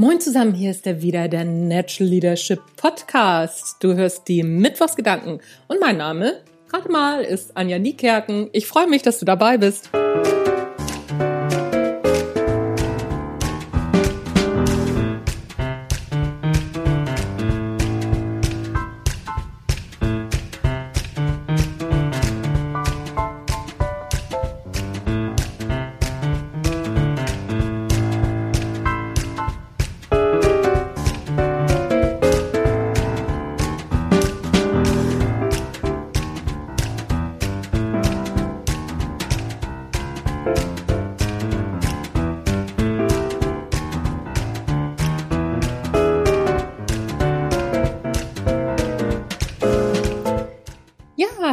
Moin zusammen, hier ist der wieder der Natural Leadership Podcast. Du hörst die Mittwochsgedanken und mein Name, gerade mal, ist Anja Niekerken. Ich freue mich, dass du dabei bist.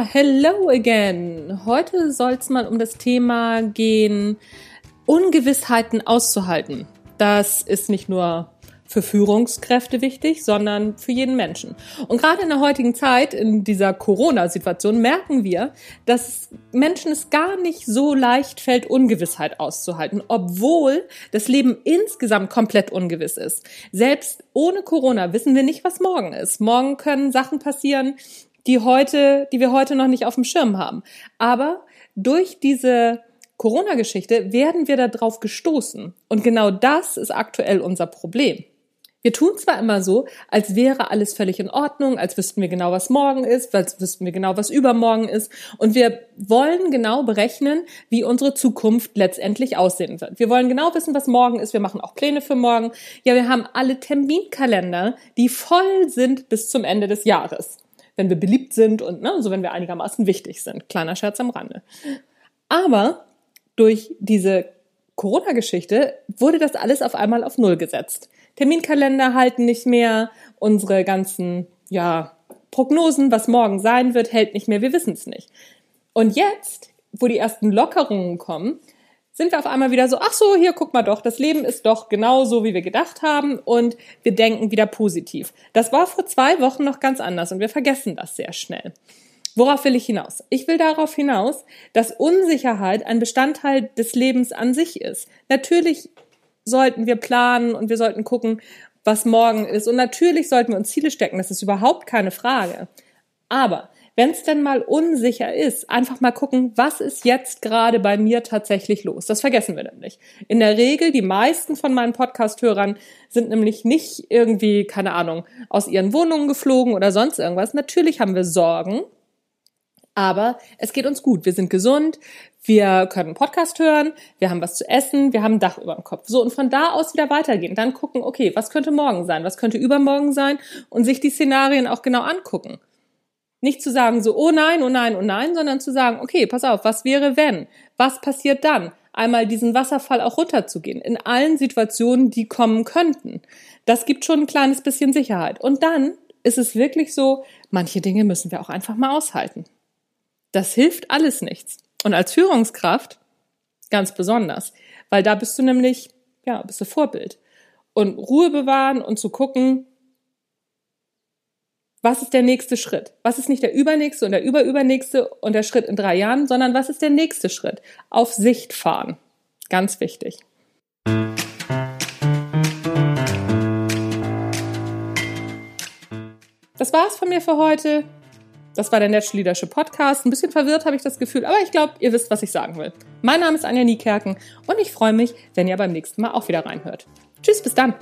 Hello again. Heute soll es mal um das Thema gehen, Ungewissheiten auszuhalten. Das ist nicht nur für Führungskräfte wichtig, sondern für jeden Menschen. Und gerade in der heutigen Zeit, in dieser Corona-Situation, merken wir, dass Menschen es gar nicht so leicht fällt, Ungewissheit auszuhalten, obwohl das Leben insgesamt komplett ungewiss ist. Selbst ohne Corona wissen wir nicht, was morgen ist. Morgen können Sachen passieren, die heute, die wir heute noch nicht auf dem Schirm haben. Aber durch diese Corona-Geschichte werden wir darauf gestoßen. Und genau das ist aktuell unser Problem. Wir tun zwar immer so, als wäre alles völlig in Ordnung, als wüssten wir genau, was morgen ist, als wüssten wir genau, was übermorgen ist. Und wir wollen genau berechnen, wie unsere Zukunft letztendlich aussehen wird. Wir wollen genau wissen, was morgen ist. Wir machen auch Pläne für morgen. Ja, wir haben alle Terminkalender, die voll sind bis zum Ende des Jahres wenn wir beliebt sind und ne, so wenn wir einigermaßen wichtig sind. Kleiner Scherz am Rande. Aber durch diese Corona-Geschichte wurde das alles auf einmal auf Null gesetzt. Terminkalender halten nicht mehr, unsere ganzen, ja, Prognosen, was morgen sein wird, hält nicht mehr, wir wissen es nicht. Und jetzt, wo die ersten Lockerungen kommen, sind wir auf einmal wieder so, ach so, hier guck mal doch, das Leben ist doch genau so, wie wir gedacht haben und wir denken wieder positiv. Das war vor zwei Wochen noch ganz anders und wir vergessen das sehr schnell. Worauf will ich hinaus? Ich will darauf hinaus, dass Unsicherheit ein Bestandteil des Lebens an sich ist. Natürlich sollten wir planen und wir sollten gucken, was morgen ist. Und natürlich sollten wir uns Ziele stecken. Das ist überhaupt keine Frage. Aber wenn es denn mal unsicher ist, einfach mal gucken, was ist jetzt gerade bei mir tatsächlich los. Das vergessen wir nämlich. In der Regel, die meisten von meinen Podcast-Hörern sind nämlich nicht irgendwie, keine Ahnung, aus ihren Wohnungen geflogen oder sonst irgendwas. Natürlich haben wir Sorgen, aber es geht uns gut. Wir sind gesund, wir können Podcast hören, wir haben was zu essen, wir haben ein Dach über dem Kopf. So, und von da aus wieder weitergehen. Dann gucken, okay, was könnte morgen sein, was könnte übermorgen sein und sich die Szenarien auch genau angucken. Nicht zu sagen so, oh nein, oh nein, oh nein, sondern zu sagen, okay, pass auf, was wäre wenn? Was passiert dann? Einmal diesen Wasserfall auch runterzugehen, in allen Situationen, die kommen könnten. Das gibt schon ein kleines bisschen Sicherheit. Und dann ist es wirklich so, manche Dinge müssen wir auch einfach mal aushalten. Das hilft alles nichts. Und als Führungskraft ganz besonders, weil da bist du nämlich, ja, bist du Vorbild. Und Ruhe bewahren und zu gucken, was ist der nächste Schritt? Was ist nicht der übernächste und der überübernächste und der Schritt in drei Jahren, sondern was ist der nächste Schritt? Auf Sicht fahren. Ganz wichtig. Das war's von mir für heute. Das war der Natural Leadership Podcast. Ein bisschen verwirrt habe ich das Gefühl, aber ich glaube, ihr wisst, was ich sagen will. Mein Name ist Anja Niekerken und ich freue mich, wenn ihr beim nächsten Mal auch wieder reinhört. Tschüss, bis dann.